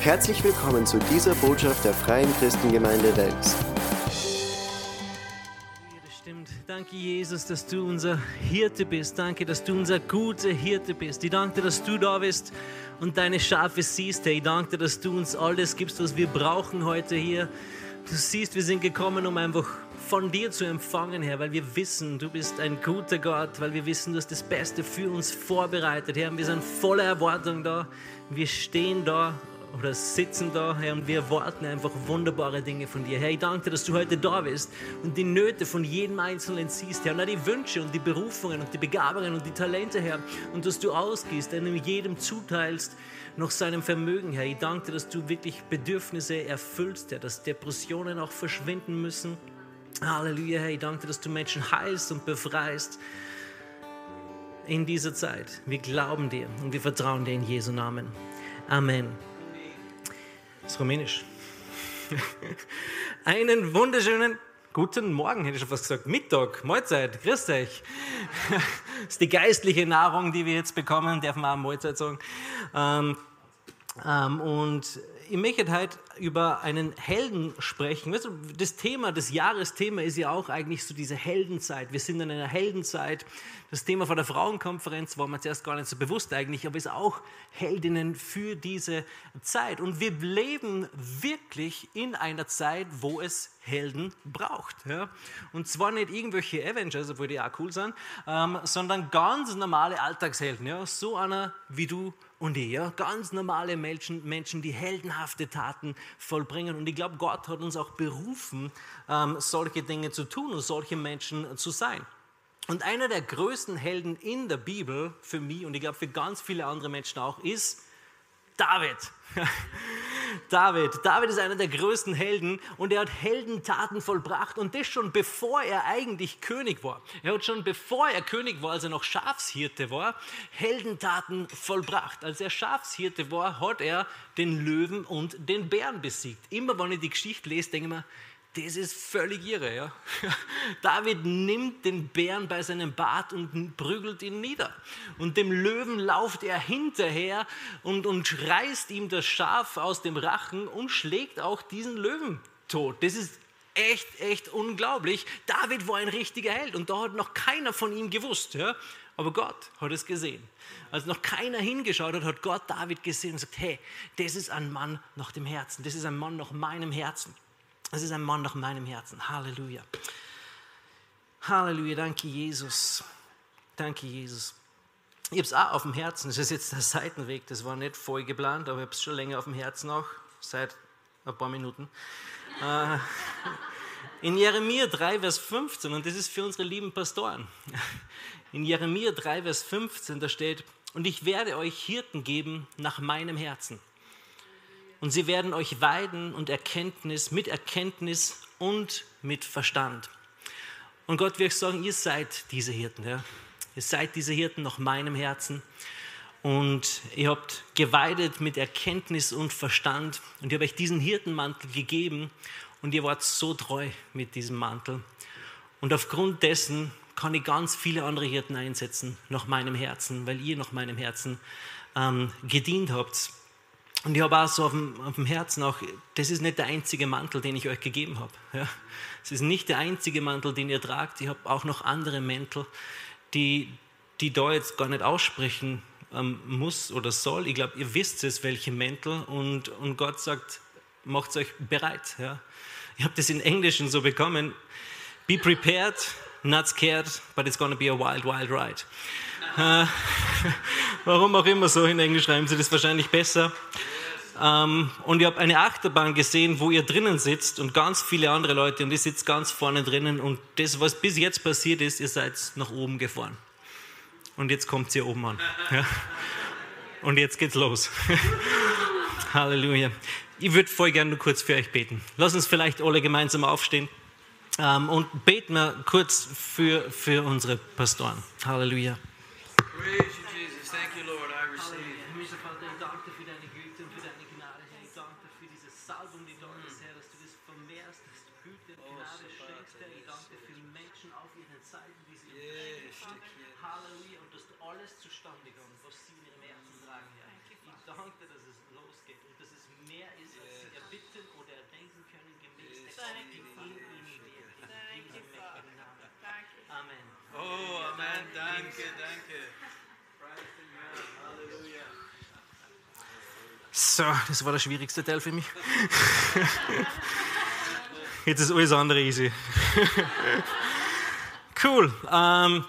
Herzlich willkommen zu dieser Botschaft der Freien Christengemeinde Wels. Danke, Jesus, dass du unser Hirte bist. Danke, dass du unser guter Hirte bist. Ich danke dir, dass du da bist und deine Schafe siehst. Ich danke dir, dass du uns alles gibst, was wir brauchen heute hier. Du siehst, wir sind gekommen, um einfach von dir zu empfangen, Herr, weil wir wissen, du bist ein guter Gott, weil wir wissen, du hast das Beste für uns vorbereitet, Herr. Und wir sind voller Erwartung da. Wir stehen da oder sitzen da, Herr, und wir erwarten einfach wunderbare Dinge von dir. Herr, ich danke dir, dass du heute da bist und die Nöte von jedem Einzelnen siehst, Herr, und auch die Wünsche und die Berufungen und die Begabungen und die Talente, Herr, und dass du ausgehst, einem jedem zuteilst nach seinem Vermögen, Herr. Ich danke dir, dass du wirklich Bedürfnisse erfüllst, Herr, dass Depressionen auch verschwinden müssen. Halleluja, Herr, ich danke dir, dass du Menschen heilst und befreist in dieser Zeit. Wir glauben dir und wir vertrauen dir in Jesu Namen. Amen. Ist Rumänisch. Einen wunderschönen guten Morgen, hätte ich schon fast gesagt. Mittag, Mahlzeit, grüß euch. Das ist die geistliche Nahrung, die wir jetzt bekommen, darf man auch Mahlzeit sagen. Ähm, ähm, und ich möchte heute über einen Helden sprechen. Weißt du, das Thema, das Jahresthema ist ja auch eigentlich so diese Heldenzeit. Wir sind in einer Heldenzeit. Das Thema von der Frauenkonferenz war mir zuerst gar nicht so bewusst eigentlich, aber ist auch Heldinnen für diese Zeit. Und wir leben wirklich in einer Zeit, wo es Helden braucht. Ja? Und zwar nicht irgendwelche Avengers, obwohl die auch cool sind, ähm, sondern ganz normale Alltagshelden. Ja? So einer wie du und ja? ganz normale Menschen, Menschen, die heldenhafte Taten vollbringen. Und ich glaube, Gott hat uns auch berufen, ähm, solche Dinge zu tun und solche Menschen zu sein. Und einer der größten Helden in der Bibel für mich und ich glaube für ganz viele andere Menschen auch ist David. David. David ist einer der größten Helden und er hat Heldentaten vollbracht und das schon bevor er eigentlich König war. Er hat schon bevor er König war, als er noch Schafshirte war, Heldentaten vollbracht. Als er Schafshirte war, hat er den Löwen und den Bären besiegt. Immer wenn ich die Geschichte lese, denke ich mir, das ist völlig irre. Ja? David nimmt den Bären bei seinem Bart und prügelt ihn nieder. Und dem Löwen lauft er hinterher und, und reißt ihm das Schaf aus dem Rachen und schlägt auch diesen Löwen tot. Das ist echt, echt unglaublich. David war ein richtiger Held und da hat noch keiner von ihm gewusst. Ja? Aber Gott hat es gesehen. Als noch keiner hingeschaut hat, hat Gott David gesehen und gesagt, hey, das ist ein Mann nach dem Herzen. Das ist ein Mann nach meinem Herzen. Es ist ein Mann nach meinem Herzen. Halleluja. Halleluja. Danke, Jesus. Danke, Jesus. Ich habe es auch auf dem Herzen. Das ist jetzt der Seitenweg. Das war nicht voll geplant, aber ich habe es schon länger auf dem Herzen auch, seit ein paar Minuten. Äh, in Jeremia 3, Vers 15, und das ist für unsere lieben Pastoren. In Jeremia 3, Vers 15, da steht, und ich werde euch Hirten geben nach meinem Herzen und sie werden euch weiden und Erkenntnis, mit Erkenntnis und mit Verstand. Und Gott wird sagen, ihr seid diese Hirten. Ja? Ihr seid diese Hirten nach meinem Herzen. Und ihr habt geweidet mit Erkenntnis und Verstand. Und ich habe euch diesen Hirtenmantel gegeben. Und ihr wart so treu mit diesem Mantel. Und aufgrund dessen kann ich ganz viele andere Hirten einsetzen nach meinem Herzen, weil ihr nach meinem Herzen ähm, gedient habt. Und ich habe auch so auf dem, auf dem, Herzen auch, das ist nicht der einzige Mantel, den ich euch gegeben habe. Ja. Es ist nicht der einzige Mantel, den ihr tragt. Ich habe auch noch andere Mäntel, die, die da jetzt gar nicht aussprechen ähm, muss oder soll. Ich glaube, ihr wisst es, welche Mäntel. Und, und Gott sagt, macht euch bereit. Ja. Ich habe das in Englischen so bekommen. Be prepared, not scared, but it's gonna be a wild, wild ride. Äh, warum auch immer so, in Englisch schreiben sie das wahrscheinlich besser. Ähm, und ich habe eine Achterbahn gesehen, wo ihr drinnen sitzt und ganz viele andere Leute und ihr sitzt ganz vorne drinnen und das, was bis jetzt passiert ist, ihr seid nach oben gefahren. Und jetzt kommt ihr oben an. Ja. Und jetzt geht's los. Halleluja. Ich würde voll gerne nur kurz für euch beten. Lass uns vielleicht alle gemeinsam aufstehen ähm, und beten wir kurz für, für unsere Pastoren. Halleluja. Three. So, das war der schwierigste Teil für mich. Jetzt ist alles andere easy. cool. Ähm,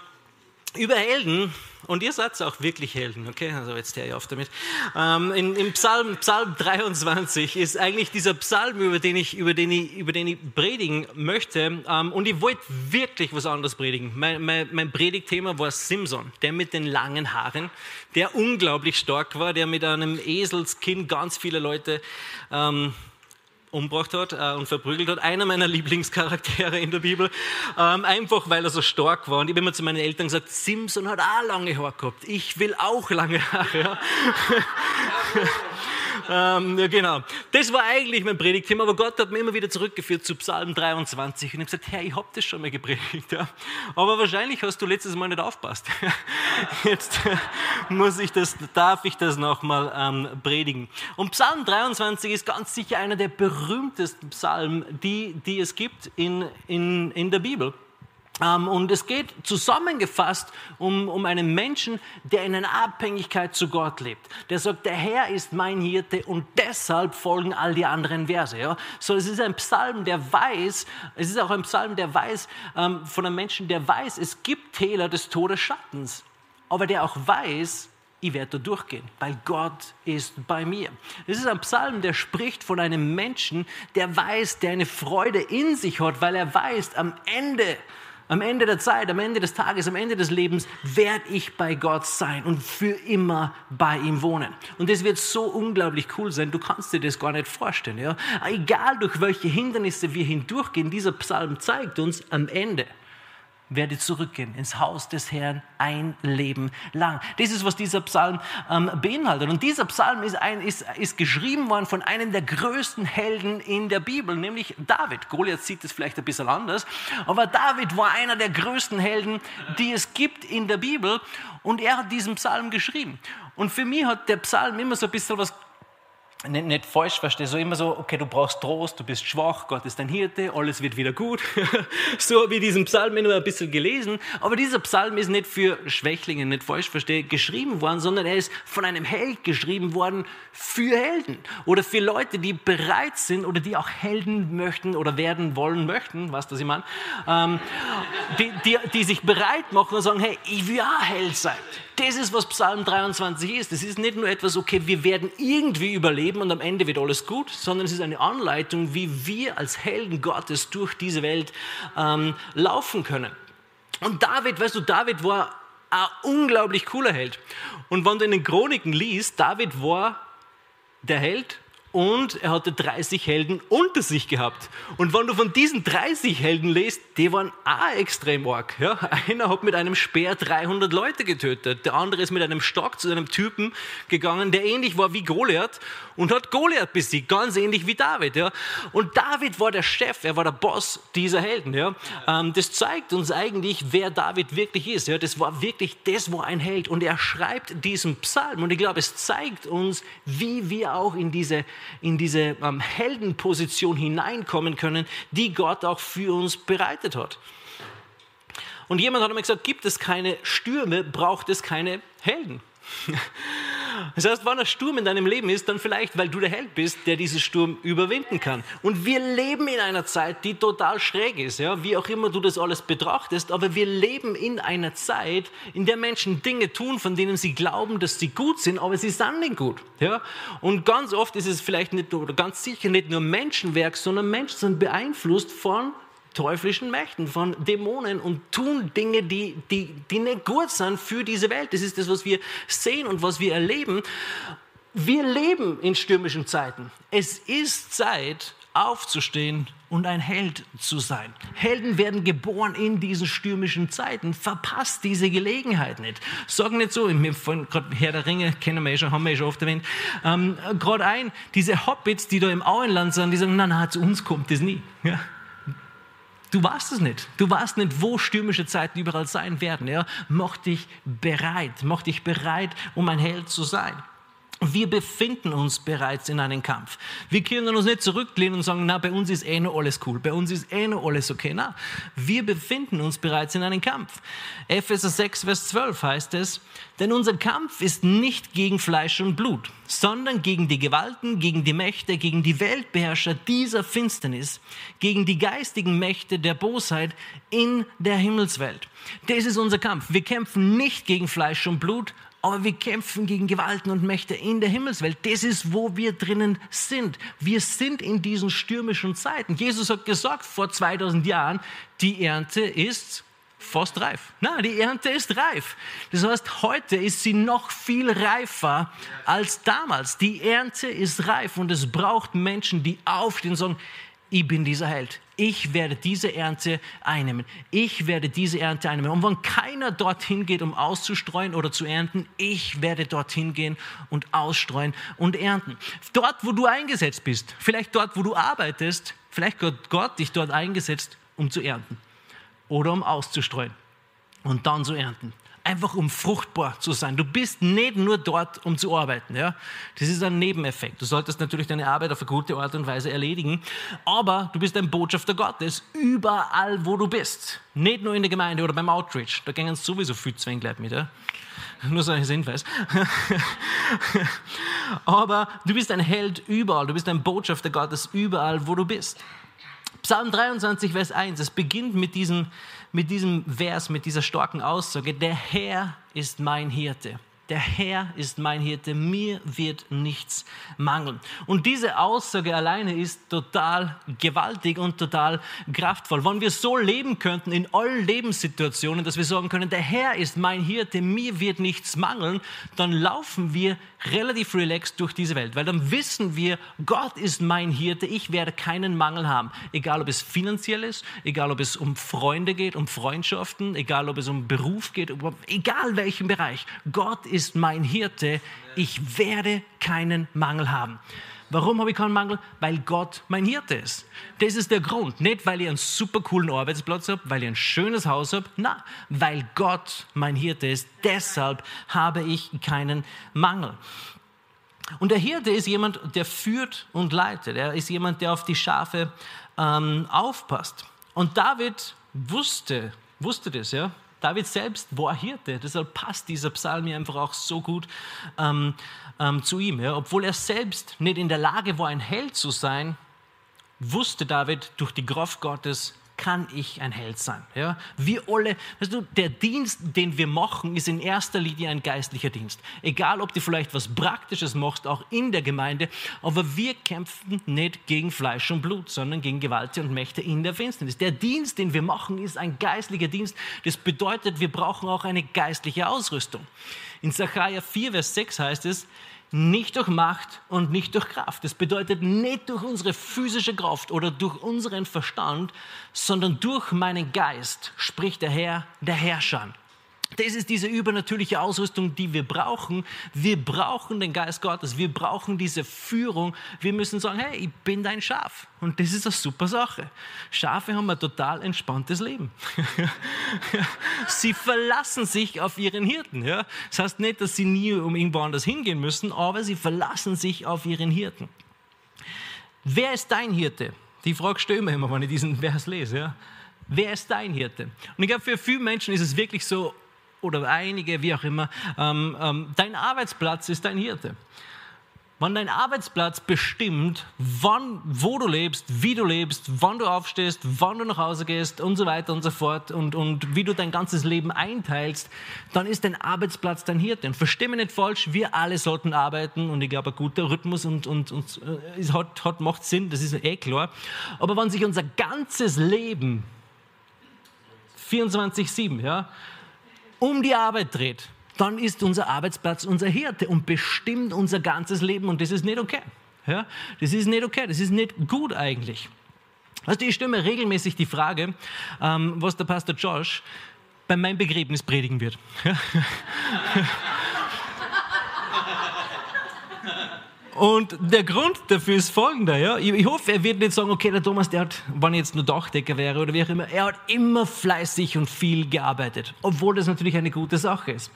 über Helden, und ihr seid auch wirklich Helden, okay? Also jetzt höre ich auf damit. Ähm, in, Im Psalm, Psalm 23 ist eigentlich dieser Psalm, über den ich, über den ich, über den ich predigen möchte. Ähm, und ich wollte wirklich was anderes predigen. Mein, mein, mein Predigtthema war Simson, der mit den langen Haaren, der unglaublich stark war, der mit einem Eselskind ganz viele Leute ähm, umgebracht hat äh, und verprügelt hat. Einer meiner Lieblingscharaktere in der Bibel. Ähm, einfach weil er so stark war. Und ich habe immer zu meinen Eltern gesagt, Simpson hat auch lange Haare gehabt. Ich will auch lange Haare. Ja. ähm, ja, genau. Das war eigentlich mein Predigtthema, aber Gott hat mich immer wieder zurückgeführt zu Psalm 23 und ich habe gesagt, Herr, ich habe das schon mal gepredigt. Ja. Aber wahrscheinlich hast du letztes Mal nicht aufpasst. Jetzt muss ich das, darf ich das nochmal ähm, predigen. Und Psalm 23 ist ganz sicher einer der berühmtesten Psalmen, die, die es gibt in, in, in der Bibel. Ähm, und es geht zusammengefasst um, um einen Menschen, der in einer Abhängigkeit zu Gott lebt. Der sagt, der Herr ist mein Hirte und deshalb folgen all die anderen Verse. Ja? So, es ist ein Psalm, der weiß, es ist auch ein Psalm, der weiß, ähm, von einem Menschen, der weiß, es gibt Täler des Todesschattens, aber der auch weiß, ich werde da durchgehen, weil Gott ist bei mir. Es ist ein Psalm, der spricht von einem Menschen, der weiß, der eine Freude in sich hat, weil er weiß, am Ende am Ende der Zeit, am Ende des Tages, am Ende des Lebens werde ich bei Gott sein und für immer bei ihm wohnen. Und das wird so unglaublich cool sein, du kannst dir das gar nicht vorstellen. Ja? Egal durch welche Hindernisse wir hindurchgehen, dieser Psalm zeigt uns am Ende, werde zurückgehen ins Haus des Herrn ein Leben lang. Das ist, was dieser Psalm ähm, beinhaltet. Und dieser Psalm ist, ein, ist, ist geschrieben worden von einem der größten Helden in der Bibel, nämlich David. Goliath sieht es vielleicht ein bisschen anders, aber David war einer der größten Helden, die es gibt in der Bibel. Und er hat diesen Psalm geschrieben. Und für mich hat der Psalm immer so ein bisschen was nicht, nicht falsch verstehe, so immer so, okay, du brauchst Trost, du bist schwach, Gott ist dein Hirte, alles wird wieder gut. so wie diesen Psalm immer ein bisschen gelesen. Aber dieser Psalm ist nicht für Schwächlinge, nicht falsch verstehe, geschrieben worden, sondern er ist von einem Held geschrieben worden für Helden oder für Leute, die bereit sind oder die auch Helden möchten oder werden wollen möchten, was das ich meine, ähm, die, die, die sich bereit machen und sagen, hey, ich will auch Held sein. Das ist, was Psalm 23 ist. Das ist nicht nur etwas, okay, wir werden irgendwie überleben und am Ende wird alles gut, sondern es ist eine Anleitung, wie wir als Helden Gottes durch diese Welt ähm, laufen können. Und David, weißt du, David war ein unglaublich cooler Held. Und wenn du in den Chroniken liest, David war der Held und er hatte 30 Helden unter sich gehabt. Und wenn du von diesen 30 Helden liest, die waren auch extrem arg. Ja? Einer hat mit einem Speer 300 Leute getötet. Der andere ist mit einem Stock zu einem Typen gegangen, der ähnlich war wie Goliath und hat Goliath besiegt, ganz ähnlich wie David. Ja? Und David war der Chef, er war der Boss dieser Helden. Ja? Ähm, das zeigt uns eigentlich, wer David wirklich ist. Ja? Das war wirklich, das war ein Held. Und er schreibt diesen Psalm. Und ich glaube, es zeigt uns, wie wir auch in diese in diese ähm, Heldenposition hineinkommen können, die Gott auch für uns bereitet hat. Und jemand hat mir gesagt, gibt es keine Stürme, braucht es keine Helden. Das heißt, wenn ein Sturm in deinem Leben ist, dann vielleicht, weil du der Held bist, der diesen Sturm überwinden kann. Und wir leben in einer Zeit, die total schräg ist, ja? wie auch immer du das alles betrachtest, aber wir leben in einer Zeit, in der Menschen Dinge tun, von denen sie glauben, dass sie gut sind, aber sie sind nicht gut. Ja? Und ganz oft ist es vielleicht nicht oder ganz sicher nicht nur Menschenwerk, sondern Menschen sind beeinflusst von teuflischen Mächten, von Dämonen und tun Dinge, die, die, die nicht gut sind für diese Welt. Das ist das, was wir sehen und was wir erleben. Wir leben in stürmischen Zeiten. Es ist Zeit, aufzustehen und ein Held zu sein. Helden werden geboren in diesen stürmischen Zeiten. Verpasst diese Gelegenheit nicht. Sag nicht so, gerade Herr der Ringe, kennen wir ja schon, haben wir ja schon oft erwähnt, ähm, gerade ein, diese Hobbits, die da im Auenland sind, die sagen, na, na, zu uns kommt das nie. Ja? Du weißt es nicht. Du weißt nicht, wo stürmische Zeiten überall sein werden. Ja? Mach dich bereit. Mach dich bereit, um ein Held zu sein. Wir befinden uns bereits in einem Kampf. Wir können uns nicht zurücklehnen und sagen, na, bei uns ist eh noch alles cool, bei uns ist eh noch alles okay. Na, wir befinden uns bereits in einem Kampf. Epheser 6, Vers 12 heißt es, denn unser Kampf ist nicht gegen Fleisch und Blut, sondern gegen die Gewalten, gegen die Mächte, gegen die Weltbeherrscher dieser Finsternis, gegen die geistigen Mächte der Bosheit in der Himmelswelt. Das ist unser Kampf. Wir kämpfen nicht gegen Fleisch und Blut, aber wir kämpfen gegen Gewalten und Mächte in der Himmelswelt. Das ist, wo wir drinnen sind. Wir sind in diesen stürmischen Zeiten. Jesus hat gesagt vor 2000 Jahren, die Ernte ist fast reif. Na, die Ernte ist reif. Das heißt, heute ist sie noch viel reifer als damals. Die Ernte ist reif und es braucht Menschen, die aufstehen und sagen, ich bin dieser Held. Ich werde diese Ernte einnehmen. Ich werde diese Ernte einnehmen. Und wenn keiner dorthin geht, um auszustreuen oder zu ernten, ich werde dorthin gehen und ausstreuen und ernten. Dort, wo du eingesetzt bist, vielleicht dort, wo du arbeitest, vielleicht hat Gott dich dort eingesetzt, um zu ernten oder um auszustreuen und dann zu ernten einfach um fruchtbar zu sein. Du bist nicht nur dort, um zu arbeiten. Ja? Das ist ein Nebeneffekt. Du solltest natürlich deine Arbeit auf eine gute Art und Weise erledigen, aber du bist ein Botschafter Gottes überall, wo du bist. Nicht nur in der Gemeinde oder beim Outreach. Da gehen sowieso viel Zwängleib mit. Ja? Nur so ein Hinweis. aber du bist ein Held überall. Du bist ein Botschafter Gottes überall, wo du bist. Psalm 23, Vers 1, es beginnt mit diesem, mit diesem Vers, mit dieser starken Aussage, der Herr ist mein Hirte der Herr ist mein Hirte, mir wird nichts mangeln. Und diese Aussage alleine ist total gewaltig und total kraftvoll. Wenn wir so leben könnten in allen Lebenssituationen, dass wir sagen können, der Herr ist mein Hirte, mir wird nichts mangeln, dann laufen wir relativ relaxed durch diese Welt, weil dann wissen wir, Gott ist mein Hirte, ich werde keinen Mangel haben. Egal ob es finanziell ist, egal ob es um Freunde geht, um Freundschaften, egal ob es um Beruf geht, egal welchen Bereich. Gott ist ist mein Hirte, ich werde keinen Mangel haben. Warum habe ich keinen Mangel? Weil Gott mein Hirte ist. Das ist der Grund. Nicht, weil ich einen super coolen Arbeitsplatz habe, weil ich ein schönes Haus habe. Na, weil Gott mein Hirte ist. Deshalb habe ich keinen Mangel. Und der Hirte ist jemand, der führt und leitet. Er ist jemand, der auf die Schafe ähm, aufpasst. Und David wusste, wusste das, ja. David selbst war Hirte, deshalb passt dieser Psalm hier einfach auch so gut ähm, ähm, zu ihm. Ja. Obwohl er selbst nicht in der Lage war, ein Held zu sein, wusste David durch die Kraft Gottes, kann ich ein Held sein. Ja? Wir alle, weißt du, der Dienst, den wir machen, ist in erster Linie ein geistlicher Dienst. Egal, ob du vielleicht was Praktisches machst, auch in der Gemeinde, aber wir kämpfen nicht gegen Fleisch und Blut, sondern gegen Gewalt und Mächte in der Finsternis. Der Dienst, den wir machen, ist ein geistlicher Dienst. Das bedeutet, wir brauchen auch eine geistliche Ausrüstung. In Zachariah 4, Vers 6 heißt es, nicht durch Macht und nicht durch Kraft. Das bedeutet nicht durch unsere physische Kraft oder durch unseren Verstand, sondern durch meinen Geist, spricht der Herr, der Herrscher. Das ist diese übernatürliche Ausrüstung, die wir brauchen. Wir brauchen den Geist Gottes. Wir brauchen diese Führung. Wir müssen sagen, hey, ich bin dein Schaf. Und das ist eine super Sache. Schafe haben ein total entspanntes Leben. sie verlassen sich auf ihren Hirten. Ja? Das heißt nicht, dass sie nie um irgendwo anders hingehen müssen, aber sie verlassen sich auf ihren Hirten. Wer ist dein Hirte? Die Frage stelle ich mir immer, wenn ich diesen Vers lese. Ja? Wer ist dein Hirte? Und ich glaube, für viele Menschen ist es wirklich so, oder einige, wie auch immer, ähm, ähm, dein Arbeitsplatz ist dein Hirte. Wenn dein Arbeitsplatz bestimmt, wann, wo du lebst, wie du lebst, wann du aufstehst, wann du nach Hause gehst und so weiter und so fort und, und wie du dein ganzes Leben einteilst, dann ist dein Arbeitsplatz dein Hirte. Und versteh mich nicht falsch, wir alle sollten arbeiten und ich glaube, ein guter Rhythmus und, und, und äh, hat, hat, macht Sinn, das ist eh klar. Aber wenn sich unser ganzes Leben 24-7, ja, um die Arbeit dreht, dann ist unser Arbeitsplatz unser Hirte und bestimmt unser ganzes Leben und das ist nicht okay. Ja? Das ist nicht okay, das ist nicht gut eigentlich. Also ich stelle mir regelmäßig die Frage, ähm, was der Pastor Josh bei meinem Begräbnis predigen wird. Und der Grund dafür ist folgender. Ja? Ich hoffe, er wird nicht sagen, okay, der Thomas, der hat, wenn jetzt nur Dachdecker wäre oder wie auch immer, er hat immer fleißig und viel gearbeitet, obwohl das natürlich eine gute Sache ist.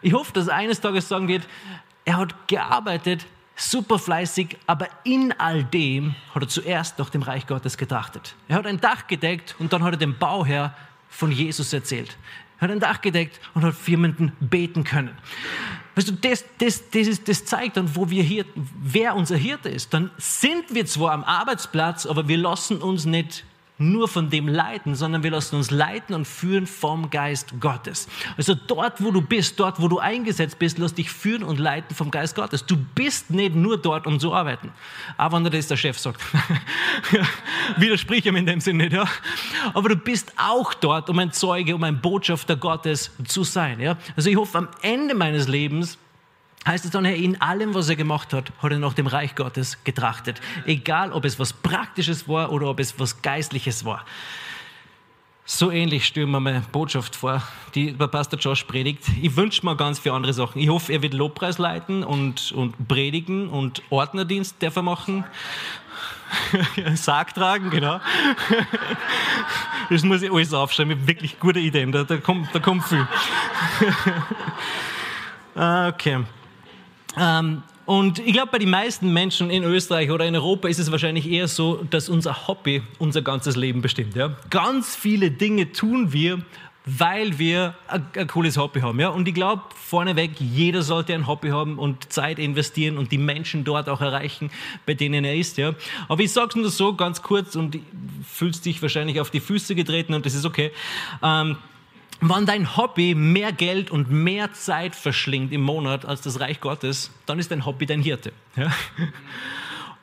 Ich hoffe, dass er eines Tages sagen wird, Er hat gearbeitet, super fleißig, aber in all dem hat er zuerst nach dem Reich Gottes getrachtet. Er hat ein Dach gedeckt und dann hat er dem Bauherr von Jesus erzählt. Hat ein Dach gedeckt und hat für jemanden beten können. Weißt du, das, das, das, ist, das zeigt dann, wo wir hier, wer unser Hirte ist. Dann sind wir zwar am Arbeitsplatz, aber wir lassen uns nicht nur von dem leiten, sondern wir lassen uns leiten und führen vom Geist Gottes. Also dort, wo du bist, dort, wo du eingesetzt bist, lass dich führen und leiten vom Geist Gottes. Du bist nicht nur dort, um zu arbeiten. Aber wenn das der Chef sagt. Widersprich ihm in dem Sinne nicht, ja. Aber du bist auch dort, um ein Zeuge, um ein Botschafter Gottes zu sein, ja. Also ich hoffe, am Ende meines Lebens heißt es dann, in allem, was er gemacht hat, hat er nach dem Reich Gottes getrachtet. Egal, ob es was Praktisches war oder ob es was Geistliches war. So ähnlich stellen wir meine Botschaft vor, die der Pastor Josh predigt. Ich wünsche mir ganz viele andere Sachen. Ich hoffe, er wird Lobpreis leiten und, und predigen und Ordnerdienst darf er machen. Sarg tragen, genau. Das muss ich alles aufschreiben. Ich wirklich gute Ideen. Da, da, kommt, da kommt viel. Ah, okay. Ähm, und ich glaube, bei den meisten Menschen in Österreich oder in Europa ist es wahrscheinlich eher so, dass unser Hobby unser ganzes Leben bestimmt. Ja? Ganz viele Dinge tun wir, weil wir ein, cooles Hobby haben. Ja? Und ich glaube, vorneweg, jeder sollte ein Hobby haben und Zeit investieren und die Menschen dort auch erreichen, bei denen er ist. Ja? Aber ich sage es nur so ganz kurz und fühlst dich wahrscheinlich auf die Füße getreten und das ist okay. Ähm, wenn dein Hobby mehr Geld und mehr Zeit verschlingt im Monat als das Reich Gottes, dann ist dein Hobby dein Hirte. Ja?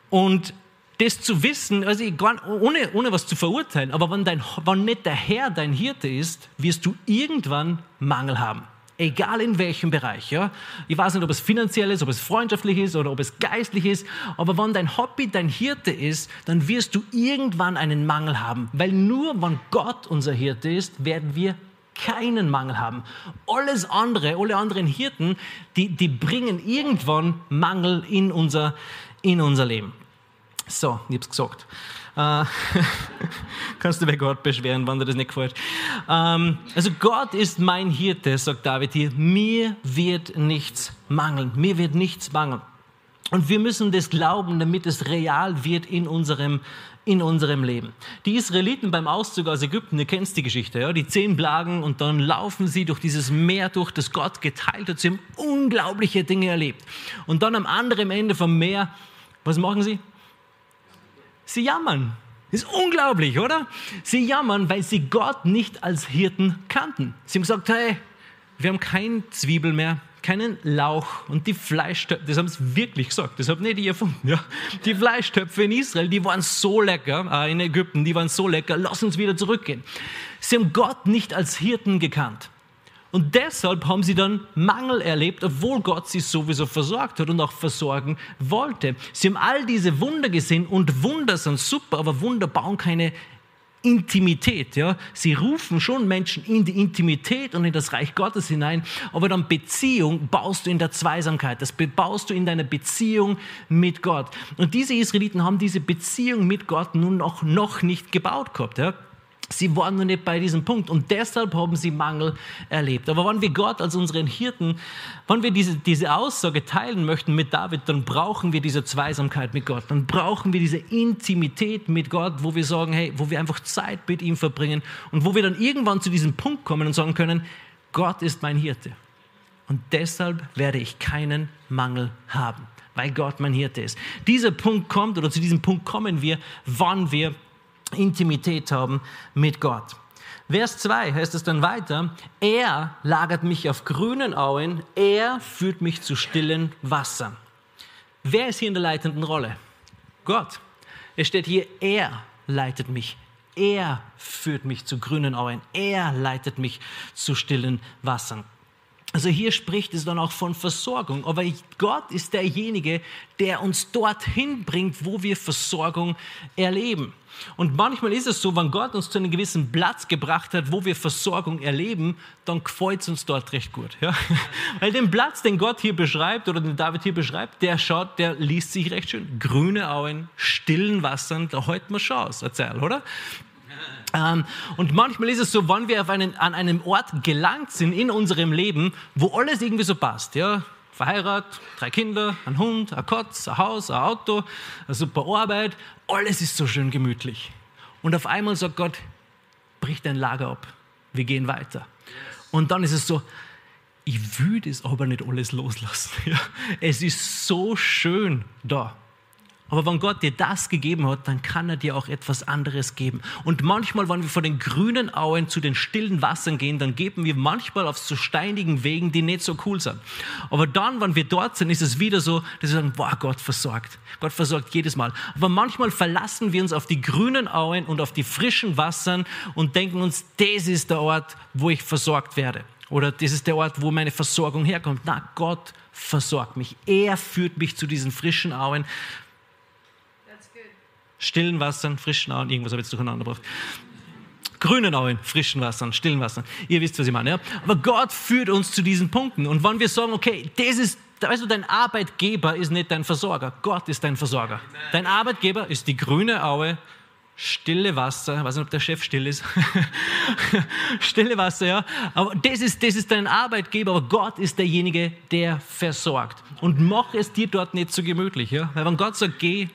Und das zu wissen, also ohne, ohne was zu verurteilen, aber wenn, dein, wenn nicht der Herr dein Hirte ist, wirst du irgendwann Mangel haben. Egal in welchem Bereich. Ja? Ich weiß nicht, ob es finanziell ist, ob es freundschaftlich ist oder ob es geistlich ist, aber wenn dein Hobby dein Hirte ist, dann wirst du irgendwann einen Mangel haben. Weil nur wenn Gott unser Hirte ist, werden wir keinen Mangel haben. Alles andere, alle anderen Hirten, die, die bringen irgendwann Mangel in unser, in unser Leben. So, ich habe es gesagt. Äh, kannst du bei Gott beschweren, wenn dir das nicht gefällt. Ähm, also Gott ist mein Hirte, sagt David hier. Mir wird nichts mangeln. Mir wird nichts mangeln. Und wir müssen das glauben, damit es real wird in unserem in unserem Leben. Die Israeliten beim Auszug aus Ägypten, ihr kennt die Geschichte, ja? die zehn Plagen und dann laufen sie durch dieses Meer durch, das Gott geteilt hat. Sie haben unglaubliche Dinge erlebt. Und dann am anderen Ende vom Meer, was machen sie? Sie jammern. Ist unglaublich, oder? Sie jammern, weil sie Gott nicht als Hirten kannten. Sie haben gesagt, hey, wir haben kein Zwiebel mehr, keinen Lauch und die Fleischtöpfe, das haben sie wirklich gesagt, das habe nicht ich erfunden. Ja. Die Fleischtöpfe in Israel, die waren so lecker, äh, in Ägypten, die waren so lecker, lass uns wieder zurückgehen. Sie haben Gott nicht als Hirten gekannt. Und deshalb haben sie dann Mangel erlebt, obwohl Gott sie sowieso versorgt hat und auch versorgen wollte. Sie haben all diese Wunder gesehen und Wunder sind super, aber Wunder bauen keine Intimität. Ja? Sie rufen schon Menschen in die Intimität und in das Reich Gottes hinein, aber dann Beziehung baust du in der Zweisamkeit. Das baust du in deiner Beziehung mit Gott. Und diese Israeliten haben diese Beziehung mit Gott nun noch, noch nicht gebaut gehabt. Ja? Sie waren noch nicht bei diesem Punkt und deshalb haben sie Mangel erlebt. Aber wenn wir Gott als unseren Hirten, wenn wir diese, diese Aussage teilen möchten mit David, dann brauchen wir diese Zweisamkeit mit Gott. Dann brauchen wir diese Intimität mit Gott, wo wir sagen, hey, wo wir einfach Zeit mit ihm verbringen und wo wir dann irgendwann zu diesem Punkt kommen und sagen können, Gott ist mein Hirte. Und deshalb werde ich keinen Mangel haben, weil Gott mein Hirte ist. Dieser Punkt kommt oder zu diesem Punkt kommen wir, wann wir Intimität haben mit Gott. Vers 2 heißt es dann weiter, er lagert mich auf grünen Auen, er führt mich zu stillen Wassern. Wer ist hier in der leitenden Rolle? Gott. Es steht hier, er leitet mich. Er führt mich zu grünen Auen. Er leitet mich zu stillen Wassern. Also hier spricht es dann auch von Versorgung. Aber Gott ist derjenige, der uns dorthin bringt, wo wir Versorgung erleben. Und manchmal ist es so, wenn Gott uns zu einem gewissen Platz gebracht hat, wo wir Versorgung erleben, dann gefällt es uns dort recht gut. Ja? Weil den Platz, den Gott hier beschreibt oder den David hier beschreibt, der schaut, der liest sich recht schön. Grüne Auen, stillen Wassern, da heute mal Chance, erzähl, oder? Ähm, und manchmal ist es so, wenn wir einen, an einem Ort gelangt sind in unserem Leben, wo alles irgendwie so passt, ja, verheiratet, drei Kinder, ein Hund, ein Katz, ein Haus, ein Auto, eine super Arbeit. Alles ist so schön gemütlich. Und auf einmal sagt Gott, brich dein Lager ab. Wir gehen weiter. Und dann ist es so, ich würde es aber nicht alles loslassen. Ja. Es ist so schön da. Aber wenn Gott dir das gegeben hat, dann kann er dir auch etwas anderes geben. Und manchmal, wenn wir von den grünen Auen zu den stillen Wassern gehen, dann geben wir manchmal auf so steinigen Wegen, die nicht so cool sind. Aber dann, wenn wir dort sind, ist es wieder so, dass wir sagen, boah, Gott versorgt. Gott versorgt jedes Mal. Aber manchmal verlassen wir uns auf die grünen Auen und auf die frischen Wassern und denken uns, das ist der Ort, wo ich versorgt werde. Oder das ist der Ort, wo meine Versorgung herkommt. Na, Gott versorgt mich. Er führt mich zu diesen frischen Auen, stillen Wassern, frischen Auen, irgendwas habe ich jetzt durcheinander gebracht. Grünen Auen, frischen Wassern, stillen Wassern. Ihr wisst, was ich meine. Ja? Aber Gott führt uns zu diesen Punkten. Und wenn wir sagen, okay, das ist, weißt du, dein Arbeitgeber ist nicht dein Versorger, Gott ist dein Versorger. Dein Arbeitgeber ist die grüne Aue, stille Wasser, ich weiß nicht, ob der Chef still ist. stille Wasser, ja. Aber das ist, das ist dein Arbeitgeber, aber Gott ist derjenige, der versorgt. Und mach es dir dort nicht so gemütlich, ja. Weil wenn Gott sagt, geh,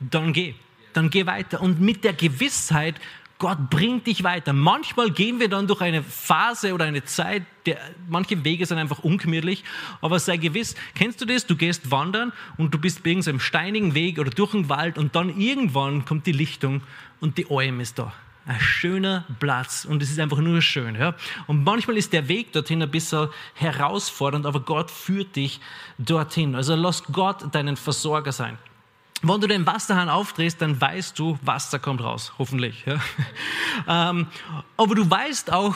dann geh dann geh weiter. Und mit der Gewissheit, Gott bringt dich weiter. Manchmal gehen wir dann durch eine Phase oder eine Zeit, der, manche Wege sind einfach ungemütlich, aber sei gewiss, kennst du das? Du gehst wandern und du bist bei irgendeinem steinigen Weg oder durch den Wald und dann irgendwann kommt die Lichtung und die Alm ist da. Ein schöner Platz und es ist einfach nur schön. Ja? Und manchmal ist der Weg dorthin ein bisschen herausfordernd, aber Gott führt dich dorthin. Also lass Gott deinen Versorger sein. Wenn du den Wasserhahn aufdrehst, dann weißt du, Wasser kommt raus, hoffentlich. Ja. ähm, aber du weißt auch,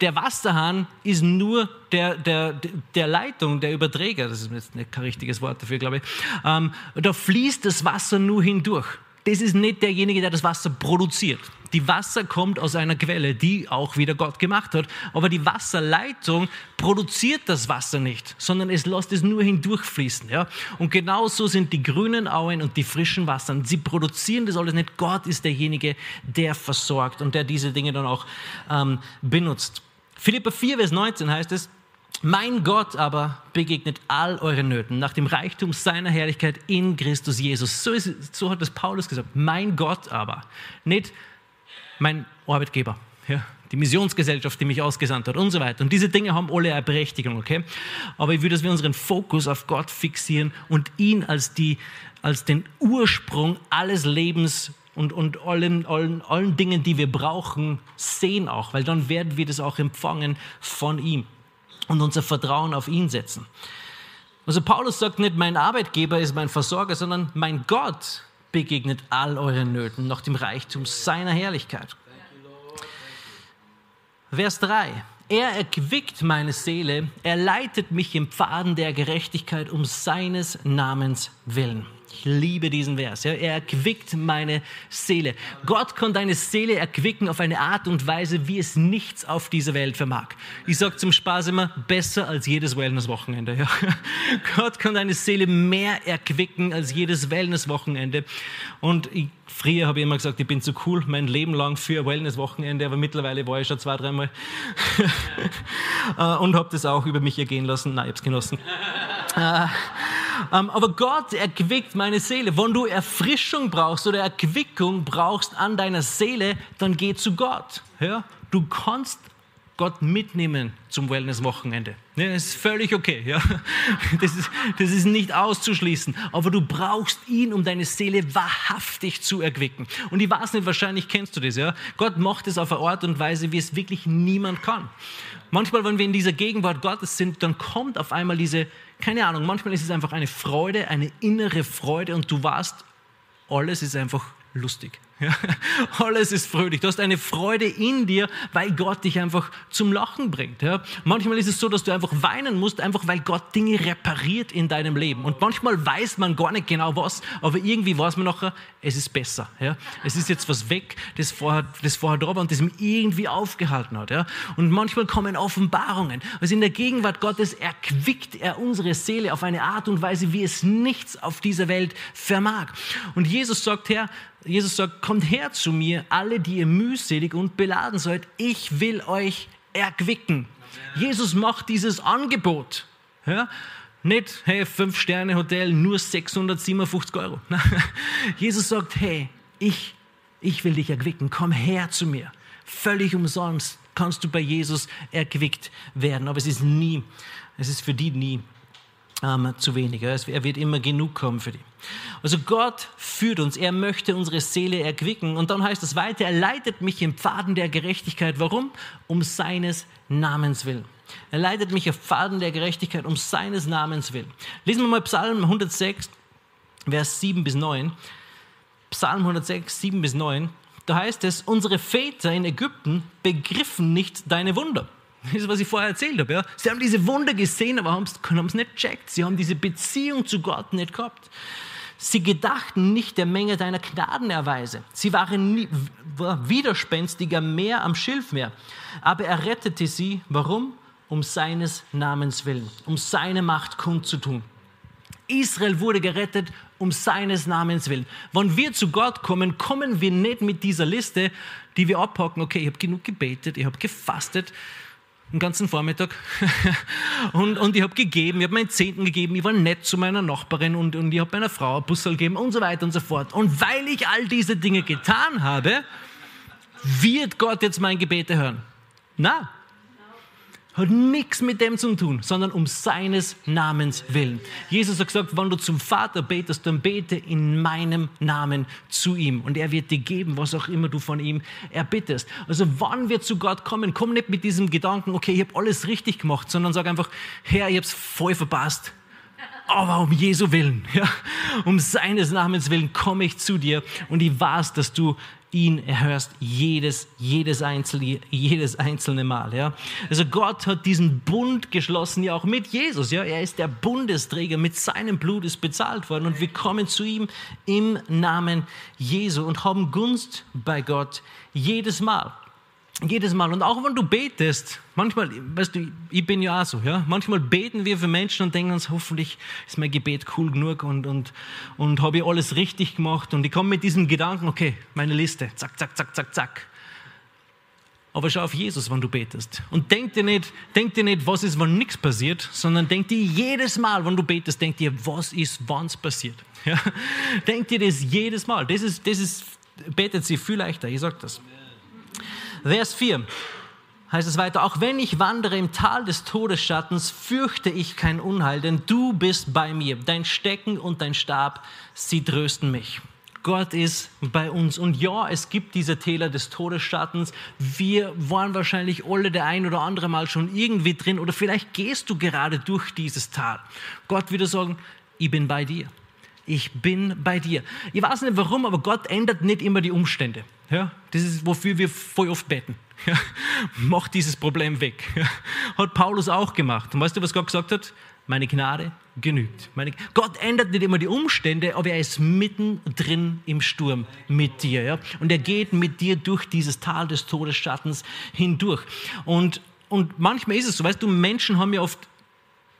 der Wasserhahn ist nur der, der, der Leitung, der Überträger. Das ist jetzt nicht kein richtiges Wort dafür, glaube ich. Ähm, da fließt das Wasser nur hindurch das ist nicht derjenige, der das Wasser produziert. Die Wasser kommt aus einer Quelle, die auch wieder Gott gemacht hat. Aber die Wasserleitung produziert das Wasser nicht, sondern es lässt es nur hindurchfließen. Ja? Und genauso sind die grünen Auen und die frischen Wassern. Sie produzieren das alles nicht. Gott ist derjenige, der versorgt und der diese Dinge dann auch ähm, benutzt. Philippa 4, Vers 19 heißt es, mein Gott aber begegnet all euren Nöten nach dem Reichtum seiner Herrlichkeit in Christus Jesus. So, ist, so hat es Paulus gesagt. Mein Gott aber, nicht mein Arbeitgeber, ja, die Missionsgesellschaft, die mich ausgesandt hat und so weiter. Und diese Dinge haben alle eine Berechtigung, okay? Aber ich würde, dass wir unseren Fokus auf Gott fixieren und ihn als, die, als den Ursprung alles Lebens und, und allen, allen, allen Dingen, die wir brauchen, sehen auch, weil dann werden wir das auch empfangen von ihm und unser Vertrauen auf ihn setzen. Also Paulus sagt nicht, mein Arbeitgeber ist mein Versorger, sondern mein Gott begegnet all euren Nöten nach dem Reichtum seiner Herrlichkeit. Vers 3. Er erquickt meine Seele, er leitet mich im Pfaden der Gerechtigkeit um seines Namens willen. Ich liebe diesen Vers. Ja. Er erquickt meine Seele. Gott kann deine Seele erquicken auf eine Art und Weise, wie es nichts auf dieser Welt vermag. Ich sage zum Spaß immer, besser als jedes Wellness-Wochenende. Ja. Gott kann deine Seele mehr erquicken als jedes Wellness-Wochenende. Und ich, früher habe ich immer gesagt, ich bin zu cool mein Leben lang für ein Wellness-Wochenende, aber mittlerweile war ich schon zwei, dreimal äh, und habe das auch über mich ergehen lassen. Nein, ich habe es genossen. Äh, ähm, aber Gott erquickt meine Seele. Wenn du Erfrischung brauchst oder Erquickung brauchst an deiner Seele, dann geh zu Gott. Ja? Du kannst Gott mitnehmen zum Wellness-Wochenende. Ja, das ist völlig okay. Ja? Das, ist, das ist nicht auszuschließen. Aber du brauchst ihn, um deine Seele wahrhaftig zu erquicken. Und ich weiß nicht, wahrscheinlich kennst du das. Ja? Gott macht es auf eine Art und Weise, wie es wirklich niemand kann. Manchmal, wenn wir in dieser Gegenwart Gottes sind, dann kommt auf einmal diese, keine Ahnung, manchmal ist es einfach eine Freude, eine innere Freude und du weißt, alles ist einfach lustig. Ja, alles ist fröhlich. Du hast eine Freude in dir, weil Gott dich einfach zum Lachen bringt. Ja, manchmal ist es so, dass du einfach weinen musst, einfach weil Gott Dinge repariert in deinem Leben. Und manchmal weiß man gar nicht genau was, aber irgendwie weiß man nachher, es ist besser. Ja, es ist jetzt was weg, das vorher, das vorher da war und das mich irgendwie aufgehalten hat. Und manchmal kommen Offenbarungen. Also in der Gegenwart Gottes erquickt er unsere Seele auf eine Art und Weise, wie es nichts auf dieser Welt vermag. Und Jesus sagt, Herr, Jesus sagt, kommt her zu mir, alle, die ihr mühselig und beladen seid, ich will euch erquicken. Jesus macht dieses Angebot. Ja? Nicht, hey, Fünf-Sterne-Hotel, nur 657 Euro. Jesus sagt, hey, ich, ich will dich erquicken, komm her zu mir. Völlig umsonst kannst du bei Jesus erquickt werden. Aber es ist nie, es ist für die nie ähm, zu wenig. Er wird immer genug kommen für die. Also Gott führt uns, er möchte unsere Seele erquicken. Und dann heißt es weiter, er leitet mich im Pfaden der Gerechtigkeit. Warum? Um seines Namens willen. Er leitet mich auf Pfaden der Gerechtigkeit um seines Namens willen. Lesen wir mal Psalm 106, Vers 7 bis 9. Psalm 106, 7 bis 9. Da heißt es, unsere Väter in Ägypten begriffen nicht deine Wunder. Das ist, was ich vorher erzählt habe. Ja? Sie haben diese Wunder gesehen, aber haben es nicht checkt. Sie haben diese Beziehung zu Gott nicht gehabt. Sie gedachten nicht der Menge deiner Gnadenerweise. Sie waren nie, widerspenstiger mehr am Schilfmeer. Aber er rettete sie. Warum? Um seines Namens willen, um seine Macht kundzutun. Israel wurde gerettet um seines Namens willen. Wenn wir zu Gott kommen, kommen wir nicht mit dieser Liste, die wir abhaken. Okay, ich habe genug gebetet, ich habe gefastet, den ganzen Vormittag. und, und ich habe gegeben, ich habe meinen Zehnten gegeben, ich war nett zu meiner Nachbarin und, und ich habe meiner Frau ein Bussel gegeben und so weiter und so fort. Und weil ich all diese Dinge getan habe, wird Gott jetzt mein Gebete hören. Na, hat nichts mit dem zu tun, sondern um seines Namens willen. Jesus hat gesagt, wenn du zum Vater betest, dann bete in meinem Namen zu ihm und er wird dir geben, was auch immer du von ihm erbittest. Also wann wir zu Gott kommen, komm nicht mit diesem Gedanken, okay, ich habe alles richtig gemacht, sondern sag einfach, Herr, ich habe es voll verpasst aber um Jesu Willen, ja, um seines Namens willen komme ich zu dir und ich weiß, dass du ihn erhörst jedes, jedes, einzelne, jedes einzelne Mal. Ja. Also Gott hat diesen Bund geschlossen, ja auch mit Jesus. Ja. Er ist der Bundesträger, mit seinem Blut ist bezahlt worden und wir kommen zu ihm im Namen Jesu und haben Gunst bei Gott jedes Mal. Jedes Mal. Und auch wenn du betest, manchmal, weißt du, ich bin ja auch so, ja. Manchmal beten wir für Menschen und denken uns, hoffentlich ist mein Gebet cool genug und, und, und habe ich alles richtig gemacht. Und ich komme mit diesem Gedanken, okay, meine Liste, zack, zack, zack, zack, zack. Aber schau auf Jesus, wenn du betest. Und denk dir nicht, denk dir nicht, was ist, wenn nichts passiert, sondern denk dir jedes Mal, wenn du betest, denk dir, was ist, wann es passiert. Ja? Denk dir das jedes Mal. Das ist, das ist, betet sie viel leichter, ich sag das. Vers 4 heißt es weiter, auch wenn ich wandere im Tal des Todesschattens, fürchte ich kein Unheil, denn du bist bei mir. Dein Stecken und dein Stab, sie trösten mich. Gott ist bei uns. Und ja, es gibt diese Täler des Todesschattens. Wir waren wahrscheinlich alle der ein oder andere Mal schon irgendwie drin oder vielleicht gehst du gerade durch dieses Tal. Gott würde sagen, ich bin bei dir. Ich bin bei dir. Ich weiß nicht warum, aber Gott ändert nicht immer die Umstände. Ja, das ist, wofür wir voll oft beten. Ja, mach dieses Problem weg. Ja, hat Paulus auch gemacht. Und weißt du, was Gott gesagt hat? Meine Gnade genügt. Meine, Gott ändert nicht immer die Umstände, aber er ist mittendrin im Sturm mit dir. Ja? Und er geht mit dir durch dieses Tal des Todesschattens hindurch. Und, und manchmal ist es so, weißt du, Menschen haben ja oft